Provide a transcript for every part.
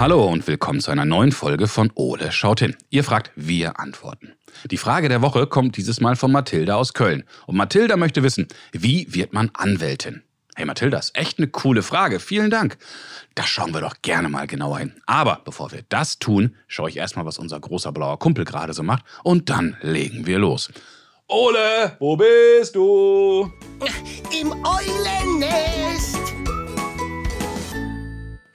Hallo und willkommen zu einer neuen Folge von Ole schaut hin. Ihr fragt, wir antworten. Die Frage der Woche kommt dieses Mal von Mathilda aus Köln. Und Mathilda möchte wissen, wie wird man Anwältin? Hey Mathilda, ist echt eine coole Frage. Vielen Dank. Da schauen wir doch gerne mal genauer hin. Aber bevor wir das tun, schaue ich erstmal, was unser großer blauer Kumpel gerade so macht. Und dann legen wir los. Ole, wo bist du? Im Eulennest.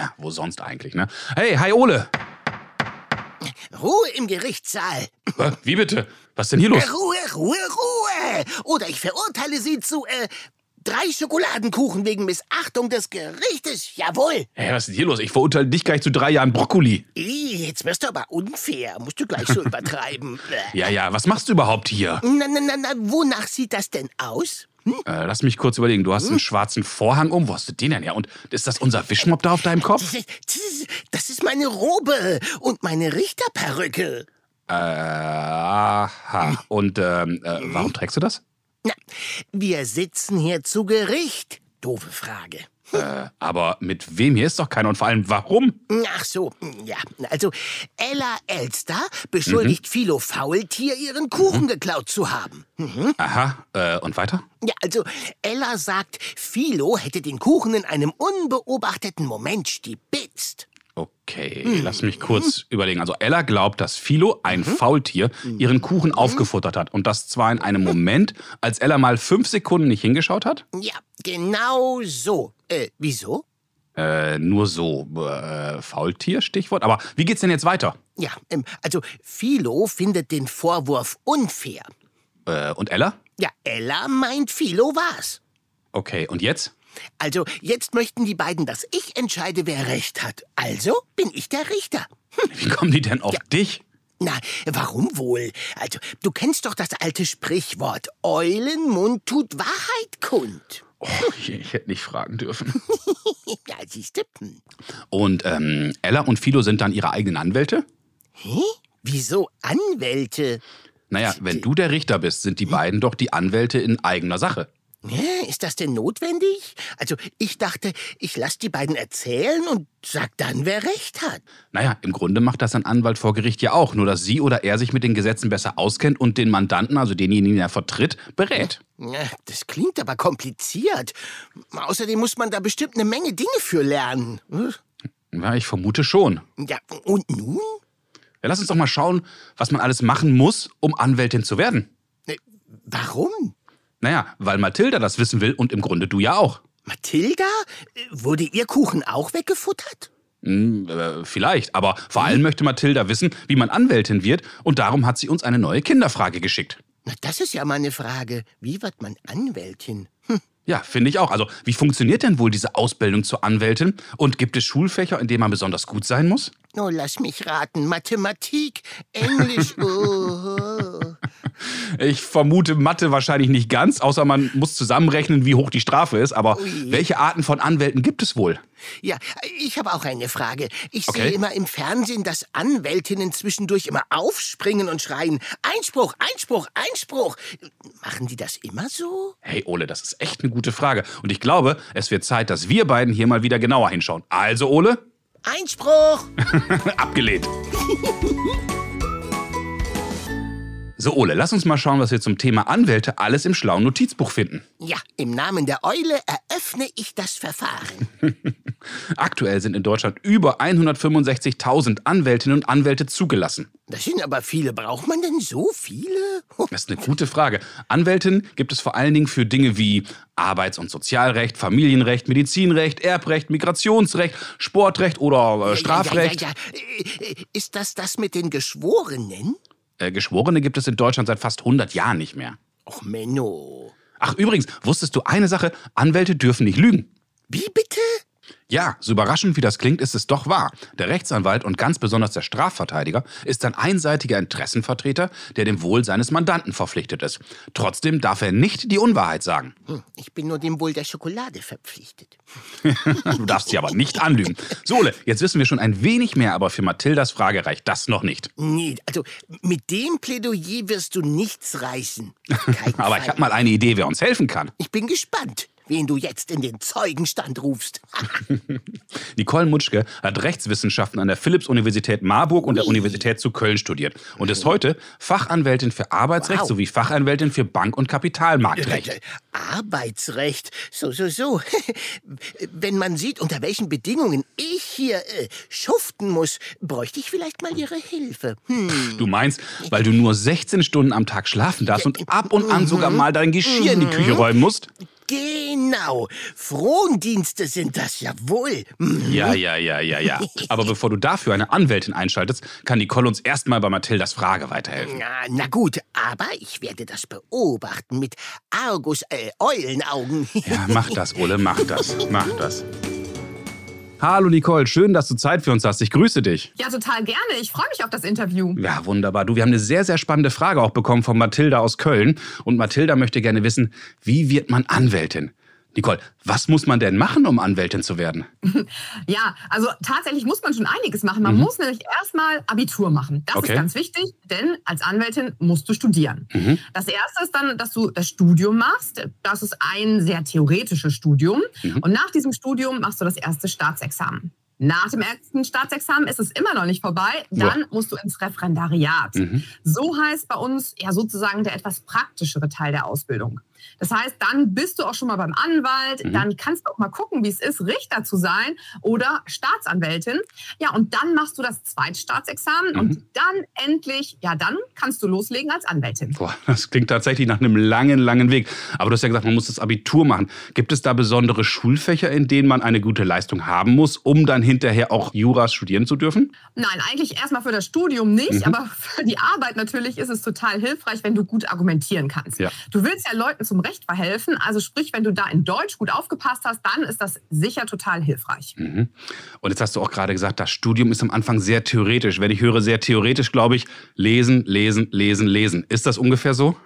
Na, wo sonst eigentlich, ne? Hey, hi Ole. Ruhe im Gerichtssaal. Wie bitte? Was ist denn hier los? Ruhe, Ruhe, Ruhe. Oder ich verurteile Sie zu äh, drei Schokoladenkuchen wegen Missachtung des Gerichtes. Jawohl. Hey, was ist denn hier los? Ich verurteile dich gleich zu drei Jahren Brokkoli. Ih, Jetzt wirst du aber unfair. Musst du gleich so übertreiben. Ja, ja, was machst du überhaupt hier? Na, na, na, na, wonach sieht das denn aus? Äh, lass mich kurz überlegen. Du hast einen schwarzen Vorhang um. Wo hast du den denn her? Und ist das unser Wischmopp da auf deinem Kopf? Das ist meine Robe und meine Richterperücke. Äh, aha. Und ähm, äh, warum trägst du das? Na, wir sitzen hier zu Gericht. Doofe Frage. Äh, aber mit wem? Hier ist doch keiner. Und vor allem, warum? Ach so, ja. Also, Ella Elster beschuldigt Philo Faultier, ihren Kuchen geklaut zu haben. Hm? Aha. Äh, und weiter? Ja, also, Ella sagt, Philo hätte den Kuchen in einem unbeobachteten Moment stibitzt. Okay, lass mich kurz überlegen. Also Ella glaubt, dass Philo, ein Faultier, ihren Kuchen aufgefuttert hat. Und das zwar in einem Moment, als Ella mal fünf Sekunden nicht hingeschaut hat. Ja, genau so. Äh, wieso? Äh, nur so. Äh, Faultier, Stichwort. Aber wie geht's denn jetzt weiter? Ja, ähm, also, Philo findet den Vorwurf unfair. Äh, und Ella? Ja, Ella meint, Philo war's. Okay, und jetzt? Also, jetzt möchten die beiden, dass ich entscheide, wer recht hat. Also bin ich der Richter. Wie kommen die denn auf dich? Na, warum wohl? Also, du kennst doch das alte Sprichwort: Eulenmund tut Wahrheit kund. Oh, ich hätte nicht fragen dürfen. Ja, siehste. Hm. Und ähm, Ella und Philo sind dann ihre eigenen Anwälte? Hä? Wieso Anwälte? Naja, wenn du der Richter bist, sind die beiden doch die Anwälte in eigener Sache. Ist das denn notwendig? Also, ich dachte, ich lass die beiden erzählen und sag dann, wer recht hat. Naja, im Grunde macht das ein Anwalt vor Gericht ja auch, nur dass sie oder er sich mit den Gesetzen besser auskennt und den Mandanten, also denjenigen, den er vertritt, berät. Das klingt aber kompliziert. Außerdem muss man da bestimmt eine Menge Dinge für lernen. Hm? Ja, ich vermute schon. Ja, und nun? Ja, lass uns doch mal schauen, was man alles machen muss, um Anwältin zu werden. Äh, Warum? Naja, weil Mathilda das wissen will und im Grunde du ja auch. Mathilda? Wurde ihr Kuchen auch weggefuttert? Hm, äh, vielleicht, aber vor allem möchte Mathilda wissen, wie man Anwältin wird und darum hat sie uns eine neue Kinderfrage geschickt. Na, das ist ja mal eine Frage. Wie wird man Anwältin? Hm. Ja, finde ich auch. Also, wie funktioniert denn wohl diese Ausbildung zur Anwältin? Und gibt es Schulfächer, in denen man besonders gut sein muss? Oh, lass mich raten. Mathematik, Englisch. Oh. Ich vermute Mathe wahrscheinlich nicht ganz, außer man muss zusammenrechnen, wie hoch die Strafe ist. Aber Ui. welche Arten von Anwälten gibt es wohl? Ja, ich habe auch eine Frage. Ich Okay. sehe immer im Fernsehen, dass Anwältinnen zwischendurch immer aufspringen und schreien: Einspruch, Einspruch, Einspruch. Machen die das immer so? Hey Ole, das ist echt eine gute Frage. Und ich glaube, es wird Zeit, dass wir beiden hier mal wieder genauer hinschauen. Also Ole, Einspruch! abgelehnt. So Ole, lass uns mal schauen, was wir zum Thema Anwälte alles im schlauen Notizbuch finden. Ja, im Namen der Eule eröffne ich das Verfahren. Aktuell sind in Deutschland über 165.000 Anwältinnen und Anwälte zugelassen. Das sind aber viele. Braucht man denn so viele? Das ist eine gute Frage. Anwältinnen gibt es vor allen Dingen für Dinge wie Arbeits- und Sozialrecht, Familienrecht, Medizinrecht, Erbrecht, Migrationsrecht, Sportrecht oder äh, Strafrecht. Ja, ja, ja, ja. Äh, Ist das das mit den Geschworenen? Äh, Geschworene gibt es in Deutschland seit fast 100 Jahren nicht mehr. Och, Menno. Ach, übrigens, wusstest du eine Sache? Anwälte dürfen nicht lügen. Wie bitte? Ja, so überraschend wie das klingt, ist es doch wahr. Der Rechtsanwalt und ganz besonders der Strafverteidiger ist ein einseitiger Interessenvertreter, der dem Wohl seines Mandanten verpflichtet ist. Trotzdem darf er nicht die Unwahrheit sagen. Hm, Ich bin nur dem Wohl der Schokolade verpflichtet. Du darfst sie aber nicht anlügen. Sole, jetzt wissen wir schon ein wenig mehr, aber für Mathildas Frage reicht das noch nicht. Nee, also mit dem Plädoyer wirst du nichts reißen. Aber Fall. ich habe mal eine Idee, wer uns helfen kann. Ich bin gespannt. Wen du jetzt in den Zeugenstand rufst. Nicole Mutschke hat Rechtswissenschaften an der Philipps-Universität Marburg und der Universität zu Köln studiert und ist heute Fachanwältin für Arbeitsrecht Wow. sowie Fachanwältin für Bank- und Kapitalmarktrecht. Arbeitsrecht. So, so, so. Wenn man sieht, unter welchen Bedingungen ich hier äh, schuften muss, bräuchte ich vielleicht mal Ihre Hilfe. Hm. Du meinst, weil du nur 16 Stunden am Tag schlafen darfst und ab und an sogar mal dein Geschirr in die Küche räumen musst? Genau. Frondienste sind das ja wohl. Hm. Ja, ja, ja, ja, ja. Aber bevor du dafür eine Anwältin einschaltest, kann Nicole uns erstmal bei Mathildas Frage weiterhelfen. Na, na gut, aber ich werde das beobachten mit Argus, äh, Eulenaugen. Ja, mach das, Ole, mach das, mach das. Hallo Nicole, schön, dass du Zeit für uns hast. Ich grüße dich. Ja, total gerne. Ich freue mich auf das Interview. Ja, wunderbar. Du, wir haben eine sehr, sehr spannende Frage auch bekommen von Mathilda aus Köln. Und Mathilda möchte gerne wissen, wie wird man Anwältin? Nicole, was muss man denn machen, um Anwältin zu werden? Ja, also tatsächlich muss man schon einiges machen. Man muss nämlich erstmal Abitur machen. Das Okay. ist ganz wichtig, denn als Anwältin musst du studieren. Mhm. Das erste ist dann, dass du das Studium machst. Das ist ein sehr theoretisches Studium. Mhm. Und nach diesem Studium machst du das erste Staatsexamen. Nach dem ersten Staatsexamen ist es immer noch nicht vorbei. Dann musst du ins Referendariat. Mhm. So heißt bei uns ja sozusagen der etwas praktischere Teil der Ausbildung. Das heißt, dann bist du auch schon mal beim Anwalt, Mhm. dann kannst du auch mal gucken, wie es ist, Richter zu sein oder Staatsanwältin. Ja, und dann machst du das Zweitstaatsexamen Mhm. und dann endlich, ja, dann kannst du loslegen als Anwältin. Boah, das klingt tatsächlich nach einem langen, langen Weg. Aber du hast ja gesagt, man muss das Abitur machen. Gibt es da besondere Schulfächer, in denen man eine gute Leistung haben muss, um dann hinterher auch Juras studieren zu dürfen? Nein, eigentlich erstmal für das Studium nicht, Mhm. aber für die Arbeit natürlich ist es total hilfreich, wenn du gut argumentieren kannst. Ja. Du willst ja Leuten zum Recht verhelfen, also sprich, wenn du da in Deutsch gut aufgepasst hast, dann ist das sicher total hilfreich. Mhm. Und jetzt hast du auch gerade gesagt, das Studium ist am Anfang sehr theoretisch. Wenn ich höre sehr theoretisch, glaube ich, lesen, lesen, lesen, lesen. Ist das ungefähr so?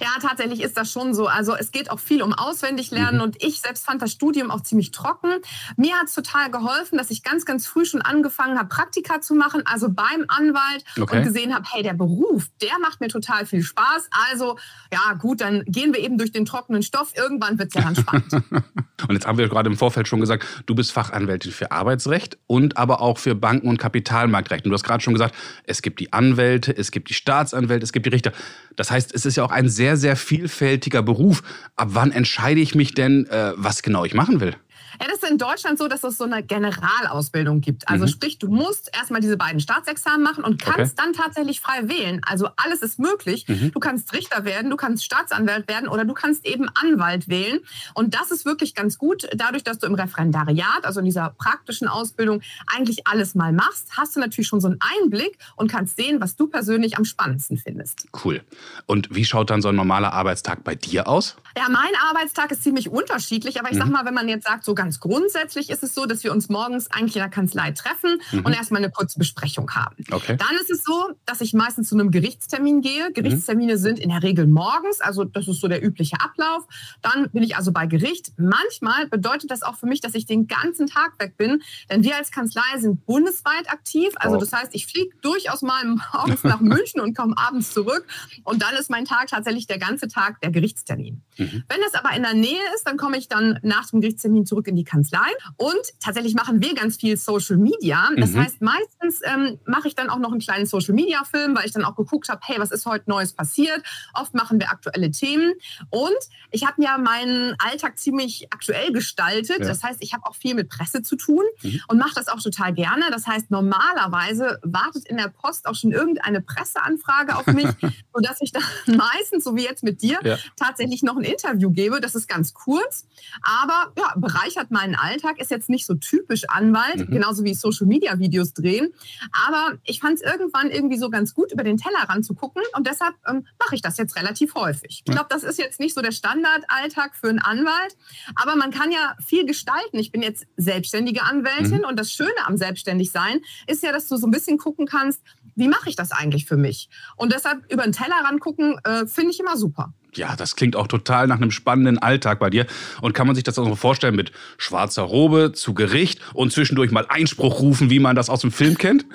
Ja, tatsächlich ist das schon so. Also es geht auch viel um Auswendiglernen Mhm. und ich selbst fand das Studium auch ziemlich trocken. Mir hat es total geholfen, dass ich ganz, ganz früh schon angefangen habe, Praktika zu machen, also beim Anwalt Okay. und gesehen habe, hey, der Beruf, der macht mir total viel Spaß. Also ja, gut, dann gehen wir eben durch den trockenen Stoff. Irgendwann wird es ja dann spannend. Und jetzt haben wir gerade im Vorfeld schon gesagt, du bist Fachanwältin für Arbeitsrecht und aber auch für Banken- und Kapitalmarktrecht. Und du hast gerade schon gesagt, es gibt die Anwälte, es gibt die Staatsanwälte, es gibt die Richter. Das heißt, es ist ja auch ein sehr, sehr vielfältiger Beruf. Ab wann entscheide ich mich denn, äh, was genau ich machen will? Ja, das ist in Deutschland so, dass es so eine Generalausbildung gibt. Also Mhm. sprich, du musst erstmal diese beiden Staatsexamen machen und kannst dann tatsächlich frei wählen. Also alles ist möglich. Mhm. Du kannst Richter werden, du kannst Staatsanwalt werden oder du kannst eben Anwalt wählen. Und das ist wirklich ganz gut. Dadurch, dass du im Referendariat, also in dieser praktischen Ausbildung, eigentlich alles mal machst, hast du natürlich schon so einen Einblick und kannst sehen, was du persönlich am spannendsten findest. Cool. Und wie schaut dann so ein normaler Arbeitstag bei dir aus? Ja, mein Arbeitstag ist ziemlich unterschiedlich, aber ich Mhm. sag mal, wenn man jetzt sagt, so ganz grundsätzlich ist es so, dass wir uns morgens eigentlich in der Kanzlei treffen Mhm. und erstmal eine kurze Besprechung haben. Okay. Dann ist es so, dass ich meistens zu einem Gerichtstermin Mhm. gehe. Gerichtstermine sind in der Regel morgens, also das ist so der übliche Ablauf. Dann bin ich also bei Gericht. Manchmal bedeutet das auch für mich, dass ich den ganzen Tag weg bin, denn wir als Kanzlei sind bundesweit aktiv. Also Oh. das heißt, ich fliege durchaus mal morgens nach München und komme abends zurück und dann ist mein Tag tatsächlich der ganze Tag der Gerichtstermin. Mhm. Wenn es aber in der Nähe ist, dann komme ich dann nach dem Gerichtstermin zurück in die Kanzlei. Und tatsächlich machen wir ganz viel Social Media. Das Mhm. heißt, meistens ähm, mache ich dann auch noch einen kleinen Social Media Film, weil ich dann auch geguckt habe, hey, was ist heute Neues passiert? Oft machen wir aktuelle Themen. Und ich habe ja meinen Alltag ziemlich aktuell gestaltet. Ja. Das heißt, ich habe auch viel mit Presse zu tun Mhm. und mache das auch total gerne. Das heißt, normalerweise wartet in der Post auch schon irgendeine Presseanfrage auf mich, sodass ich dann meistens, so wie jetzt mit dir, Ja. tatsächlich noch ein Interview gebe. Das ist ganz kurz, aber ja, bereichert meinen Alltag, ist jetzt nicht so typisch Anwalt, Mhm. genauso wie Social-Media-Videos drehen. Aber ich fand es irgendwann irgendwie so ganz gut, über den Tellerrand zu gucken und deshalb ähm, mache ich das jetzt relativ häufig. Ich glaube, das ist jetzt nicht so der Standardalltag für einen Anwalt, aber man kann ja viel gestalten. Ich bin jetzt selbstständige Anwältin Mhm. und das Schöne am Selbstständigsein ist ja, dass du so ein bisschen gucken kannst, wie mache ich das eigentlich für mich? Und deshalb über den Tellerrand gucken, äh, finde ich immer super. Ja, das klingt auch total nach einem spannenden Alltag bei dir. Und kann man sich das auch so vorstellen mit schwarzer Robe zu Gericht und zwischendurch mal Einspruch rufen, wie man das aus dem Film kennt?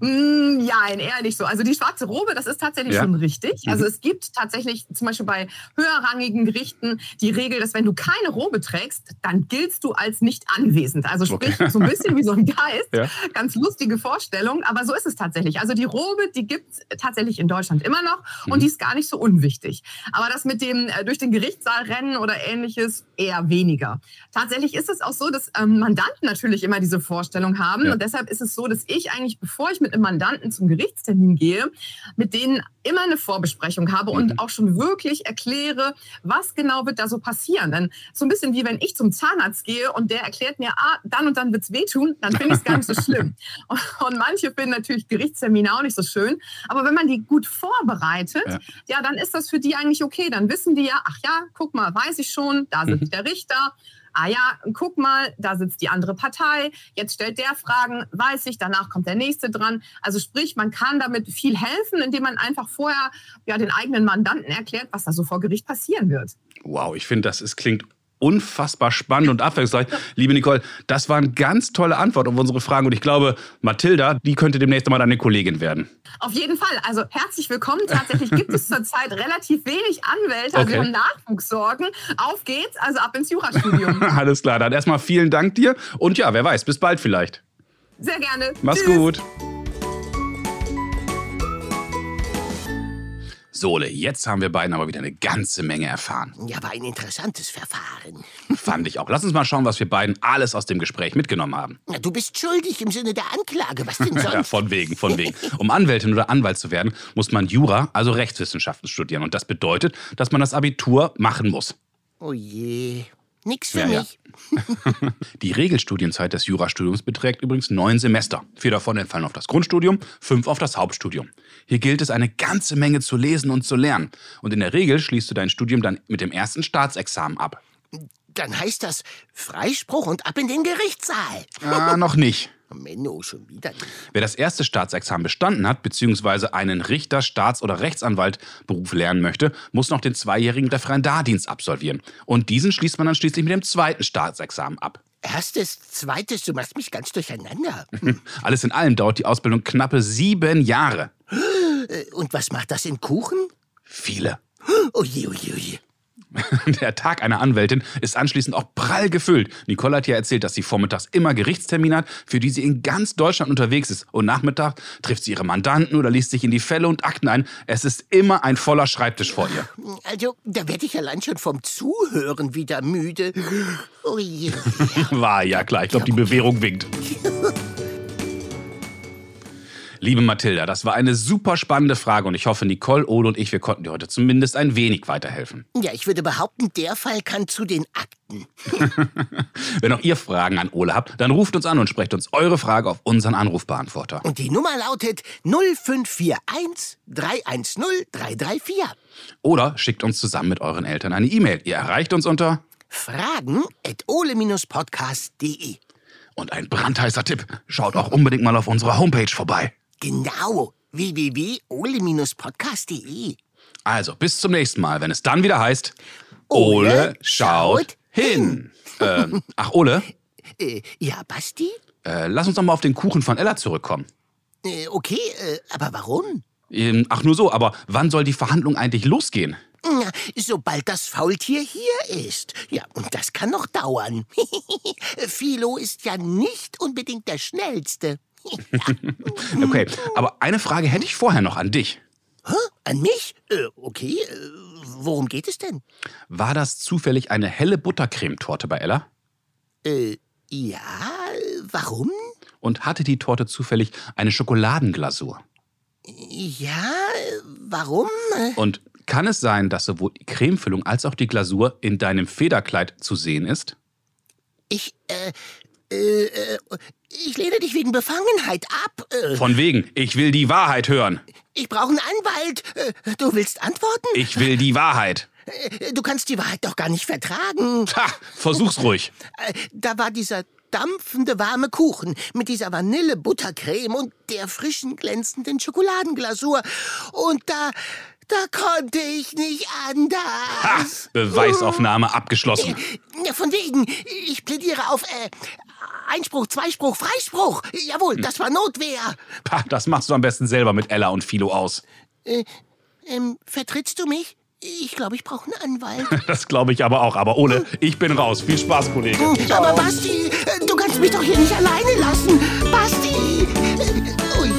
Mm, ja, eher nicht so. Also die schwarze Robe, das ist tatsächlich Ja. schon richtig. Mhm. Also es gibt tatsächlich zum Beispiel bei höherrangigen Gerichten die Regel, dass wenn du keine Robe trägst, dann giltst du als nicht anwesend. Also sprich Okay. so ein bisschen wie so ein Geist. Ja. Ganz lustige Vorstellung, aber so ist es tatsächlich. Also die Robe, die gibt es tatsächlich in Deutschland immer noch und Mhm. die ist gar nicht so unwichtig. Aber das mit dem äh, durch den Gerichtssaal rennen oder ähnliches eher weniger. Tatsächlich ist es auch so, dass ähm, Mandanten natürlich immer diese Vorstellung haben Ja. und deshalb ist es so, dass ich eigentlich, bevor ich mit einem Mandanten zum Gerichtstermin gehe, mit denen immer eine Vorbesprechung habe Mhm. und auch schon wirklich erkläre, was genau wird da so passieren. Denn so ein bisschen wie wenn ich zum Zahnarzt gehe und der erklärt mir, ah, dann und dann wird's wehtun, dann finde ich es gar nicht so schlimm. Und, und manche finden natürlich Gerichtstermine auch nicht so schön. Aber wenn man die gut vorbereitet, Ja. ja. dann ist das für die eigentlich okay. Dann wissen die ja, ach ja, guck mal, weiß ich schon, da sitzt Mhm. der Richter. Ah ja, guck mal, da sitzt die andere Partei. Jetzt stellt der Fragen, weiß ich, danach kommt der nächste dran. Also sprich, man kann damit viel helfen, indem man einfach vorher ja, den eigenen Mandanten erklärt, was da so vor Gericht passieren wird. Wow, ich finde, das ist, klingt unfassbar spannend und abwechslungsreich. Liebe Nicole, das waren ganz tolle Antworten auf unsere Fragen und ich glaube, Mathilda, die könnte demnächst mal deine Kollegin werden. Auf jeden Fall. Also herzlich willkommen. Tatsächlich gibt es zurzeit relativ wenig Anwälte. Also Okay. wir haben Nachwuchssorgen. Auf geht's, also ab ins Jurastudium. Alles klar, dann erstmal vielen Dank dir und ja, wer weiß, bis bald vielleicht. Sehr gerne. Mach's Tschüss. gut. Sole, jetzt haben wir beiden aber wieder eine ganze Menge erfahren. Ja, war ein interessantes Verfahren. Fand ich auch. Lass uns mal schauen, was wir beiden alles aus dem Gespräch mitgenommen haben. Na, du bist schuldig im Sinne der Anklage. Was denn Ja, sonst? von wegen, von wegen. Um Anwältin oder Anwalt zu werden, muss man Jura, also Rechtswissenschaften studieren. Und das bedeutet, dass man das Abitur machen muss. Oh je. Nix für Ja, ja. mich. Die Regelstudienzeit des Jurastudiums beträgt übrigens neun Semester. Vier davon entfallen auf das Grundstudium, fünf auf das Hauptstudium. Hier gilt es, eine ganze Menge zu lesen und zu lernen. Und in der Regel schließt du dein Studium dann mit dem ersten Staatsexamen ab. Dann heißt das Freispruch und ab in den Gerichtssaal. Ah, noch nicht. Menno, schon wieder nicht. Wer das erste Staatsexamen bestanden hat, beziehungsweise einen Richter-, Staats- oder Rechtsanwaltberuf lernen möchte, muss noch den zweijährigen Referendardienst absolvieren. Und diesen schließt man dann schließlich mit dem zweiten Staatsexamen ab. Erstes, zweites, du machst mich ganz durcheinander. Alles in allem dauert die Ausbildung knappe sieben Jahre. Äh, Und was macht das in Kuchen? Viele. Oje, oje, oje. Der Tag einer Anwältin ist anschließend auch prall gefüllt. Nicole hat ja erzählt, dass sie vormittags immer Gerichtstermine hat, für die sie in ganz Deutschland unterwegs ist. Und nachmittag trifft sie ihre Mandanten oder liest sich in die Fälle und Akten ein. Es ist immer ein voller Schreibtisch vor ihr. Also, da werde ich allein schon vom Zuhören wieder müde. Oje. War ja klar, ich glaube, die Bewährung winkt. Liebe Mathilda, das war eine super spannende Frage und ich hoffe, Nicole, Ole und ich, wir konnten dir heute zumindest ein wenig weiterhelfen. Ja, ich würde behaupten, der Fall kann zu den Akten. Wenn auch ihr Fragen an Ole habt, dann ruft uns an und sprecht uns eure Frage auf unseren Anrufbeantworter. Und die Nummer lautet 0541 310 334. Oder schickt uns zusammen mit euren Eltern eine E-Mail. Ihr erreicht uns unter Fragen at ole-podcast.de. und ein brandheißer Tipp. Schaut auch unbedingt mal auf unserer Homepage vorbei. Genau, www.ole-podcast.de. Also, bis zum nächsten Mal, wenn es dann wieder heißt Ole schaut hin. Ähm, ach, Ole, Äh, ja, Basti? äh, lass uns doch mal auf den Kuchen von Ella zurückkommen. Äh, okay, äh, aber warum? Ähm, ach, nur so, aber wann soll die Verhandlung eigentlich losgehen? Sobald das Faultier hier ist. Ja, und das kann noch dauern. Philo ist ja nicht unbedingt der Schnellste. Okay, aber eine Frage hätte ich vorher noch an dich. Hä? An mich? Äh, okay, äh, worum geht es denn? War das zufällig eine helle Buttercremetorte bei Ella? Äh, ja, warum? Und hatte die Torte zufällig eine Schokoladenglasur? Ja, warum? Und kann es sein, dass sowohl die Cremefüllung als auch die Glasur in deinem Federkleid zu sehen ist? Ich, äh, äh, äh, ich lehne dich wegen Befangenheit ab. Äh, Von wegen, ich will die Wahrheit hören. ich brauche einen Anwalt. Äh, du willst antworten? Ich will die Wahrheit. Äh, du kannst die Wahrheit doch gar nicht vertragen. Ha, versuch's ruhig. Da war dieser dampfende warme Kuchen mit dieser Vanille-Buttercreme und der frischen glänzenden Schokoladenglasur. Und da, Da konnte ich nicht Ha! anders. Beweisaufnahme abgeschlossen. Von wegen, ich plädiere auf äh, Einspruch, Zweispruch, Freispruch. Jawohl, das war Notwehr. Pah, das machst du am besten selber mit Ella und Philo aus. Ähm, vertrittst du mich? Ich glaube, ich brauche einen Anwalt. Das glaube ich aber auch. Aber Ole, ich bin raus. Viel Spaß, Kollege. Aber Basti, äh, du kannst mich doch hier nicht alleine lassen. Basti! Äh, Ui.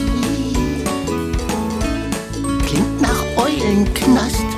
Klingt nach Eulenknast.